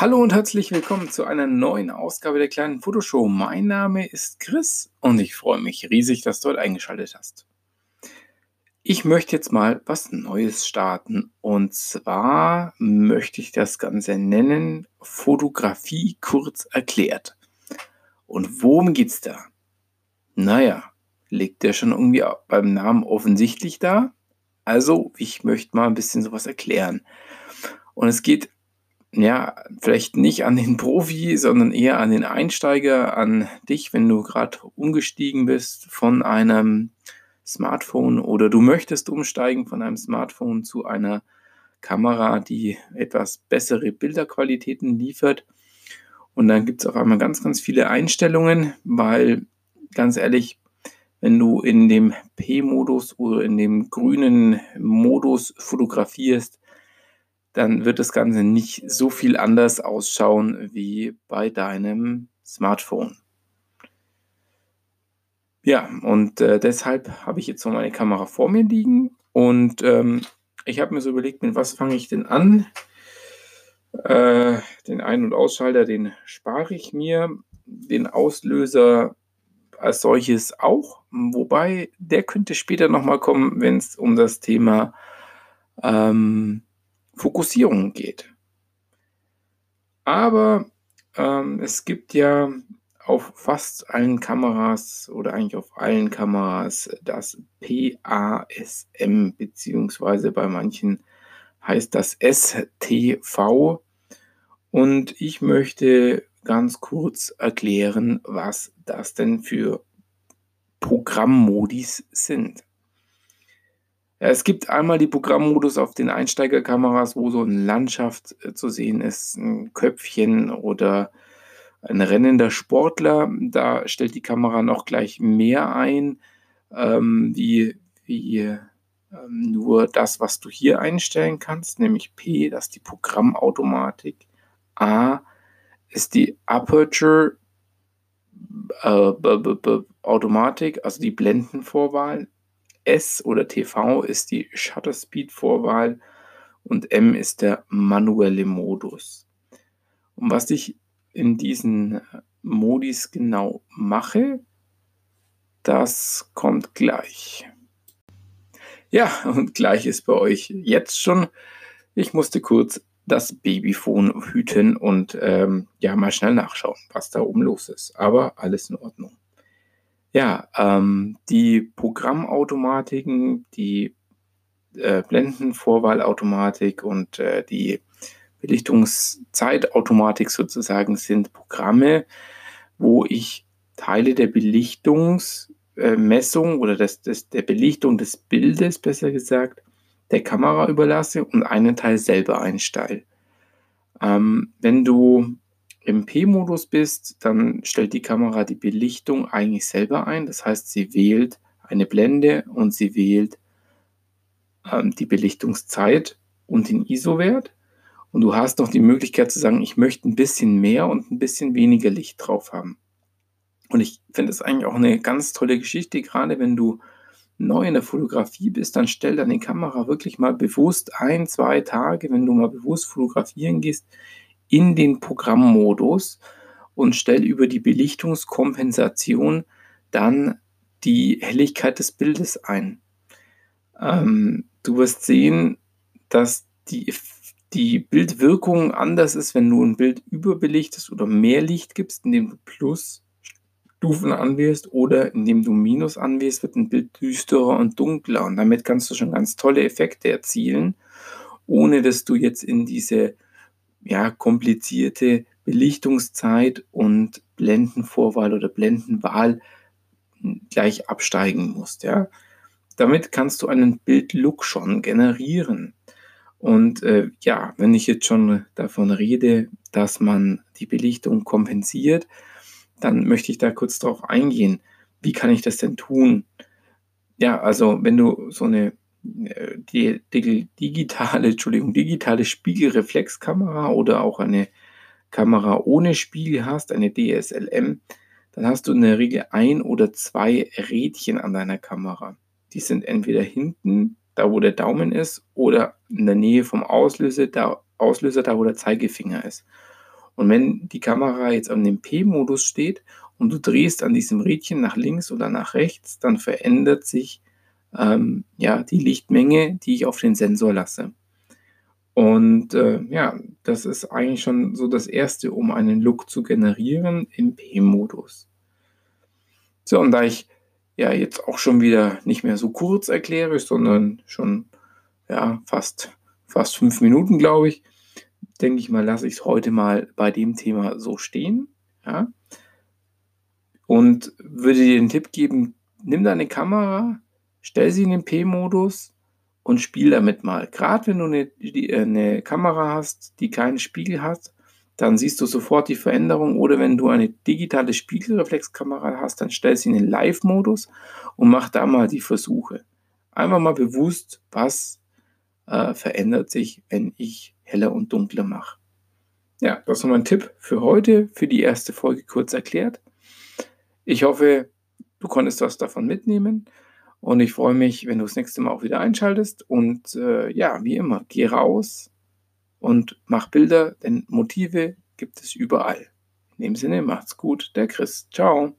Hallo und herzlich willkommen zu einer neuen Ausgabe der kleinen Fotoshow. Mein Name ist Chris und ich freue mich riesig, dass du heute eingeschaltet hast. Ich möchte jetzt mal was Neues starten und zwar möchte ich das Ganze nennen Fotografie kurz erklärt. Und worum geht's da? Naja, liegt der schon irgendwie beim Namen offensichtlich da? Also, ich möchte mal ein bisschen sowas erklären. Und es geht ja, vielleicht nicht an den Profi, sondern eher an den Einsteiger, an dich, wenn du gerade umgestiegen bist von einem Smartphone oder du möchtest umsteigen von einem Smartphone zu einer Kamera, die etwas bessere Bilderqualitäten liefert. Und dann gibt es auf einmal ganz, ganz viele Einstellungen, weil ganz ehrlich, wenn du in dem P-Modus oder in dem grünen Modus fotografierst, dann wird das Ganze nicht so viel anders ausschauen wie bei deinem Smartphone. Ja, und äh, deshalb habe ich jetzt so meine Kamera vor mir liegen und ähm, ich habe mir so überlegt, mit was fange ich denn an? Äh, den Ein- und Ausschalter, den spare ich mir, den Auslöser als solches auch, wobei der könnte später nochmal kommen, wenn es um das Thema ähm, Fokussierung geht. Aber ähm, es gibt ja auf fast allen Kameras oder eigentlich auf allen Kameras das PASM, beziehungsweise bei manchen heißt das STV. Und ich möchte ganz kurz erklären, was das denn für Programmmodis sind. Es gibt einmal die Programmmodus auf den Einsteigerkameras, wo so eine Landschaft äh, zu sehen ist, ein Köpfchen oder ein rennender Sportler. Da stellt die Kamera noch gleich mehr ein, ähm, wie, wie ähm, nur das, was du hier einstellen kannst, nämlich P, das ist die Programmautomatik. A ist die Aperture äh, Automatik, also die Blendenvorwahl. S oder TV ist die Shutter Speed Vorwahl und M ist der manuelle Modus. Und was ich in diesen Modis genau mache, das kommt gleich. Ja, und gleich ist bei euch jetzt schon. Ich musste kurz das Babyphone hüten und ähm, ja mal schnell nachschauen, was da oben los ist. Aber alles in Ordnung. Ja, ähm, die Programmautomatiken, die äh, Blendenvorwahlautomatik und äh, die Belichtungszeitautomatik sozusagen sind Programme, wo ich Teile der Belichtungsmessung äh, oder des, des, der Belichtung des Bildes, besser gesagt, der Kamera überlasse und einen Teil selber einstelle. Ähm, wenn du im P-Modus bist, dann stellt die Kamera die Belichtung eigentlich selber ein. Das heißt, sie wählt eine Blende und sie wählt ähm, die Belichtungszeit und den ISO-Wert. Und du hast noch die Möglichkeit zu sagen, ich möchte ein bisschen mehr und ein bisschen weniger Licht drauf haben. Und ich finde es eigentlich auch eine ganz tolle Geschichte, gerade wenn du neu in der Fotografie bist, dann stell deine Kamera wirklich mal bewusst ein, zwei Tage, wenn du mal bewusst fotografieren gehst, in den Programmmodus und stelle über die Belichtungskompensation dann die Helligkeit des Bildes ein. Ähm, du wirst sehen, dass die, die Bildwirkung anders ist, wenn du ein Bild überbelichtest oder mehr Licht gibst, indem du Plusstufen anwählst oder indem du Minus anwählst, wird ein Bild düsterer und dunkler. Und damit kannst du schon ganz tolle Effekte erzielen, ohne dass du jetzt in diese ja, komplizierte Belichtungszeit und Blendenvorwahl oder Blendenwahl gleich absteigen musst. Ja. Damit kannst du einen Bildlook schon generieren. Und äh, ja, wenn ich jetzt schon davon rede, dass man die Belichtung kompensiert, dann möchte ich da kurz darauf eingehen. Wie kann ich das denn tun? Ja, also wenn du so eine die, die digitale, Entschuldigung, digitale Spiegelreflexkamera oder auch eine Kamera ohne Spiegel hast, eine DSLM, dann hast du in der Regel ein oder zwei Rädchen an deiner Kamera. Die sind entweder hinten, da wo der Daumen ist, oder in der Nähe vom Auslöser, da, Auslöser, da wo der Zeigefinger ist. Und wenn die Kamera jetzt an dem P-Modus steht und du drehst an diesem Rädchen nach links oder nach rechts, dann verändert sich ähm, ja, die Lichtmenge, die ich auf den Sensor lasse. Und äh, ja, das ist eigentlich schon so das Erste, um einen Look zu generieren im P-Modus. So, und da ich ja jetzt auch schon wieder nicht mehr so kurz erkläre, sondern schon ja, fast, fast fünf Minuten, glaube ich, denke ich mal, lasse ich es heute mal bei dem Thema so stehen. Ja? Und würde dir den Tipp geben, nimm deine Kamera, stell sie in den P-Modus und spiel damit mal. Gerade wenn du eine, eine Kamera hast, die keinen Spiegel hat, dann siehst du sofort die Veränderung. Oder wenn du eine digitale Spiegelreflexkamera hast, dann stell sie in den Live-Modus und mach da mal die Versuche. Einfach mal bewusst, was äh, verändert sich, wenn ich heller und dunkler mache. Ja, das ist mein Tipp für heute, für die erste Folge kurz erklärt. Ich hoffe, du konntest was davon mitnehmen. Und ich freue mich, wenn du das nächste Mal auch wieder einschaltest. Und äh, ja, wie immer, geh raus und mach Bilder, denn Motive gibt es überall. In dem Sinne, macht's gut, der Chris. Ciao.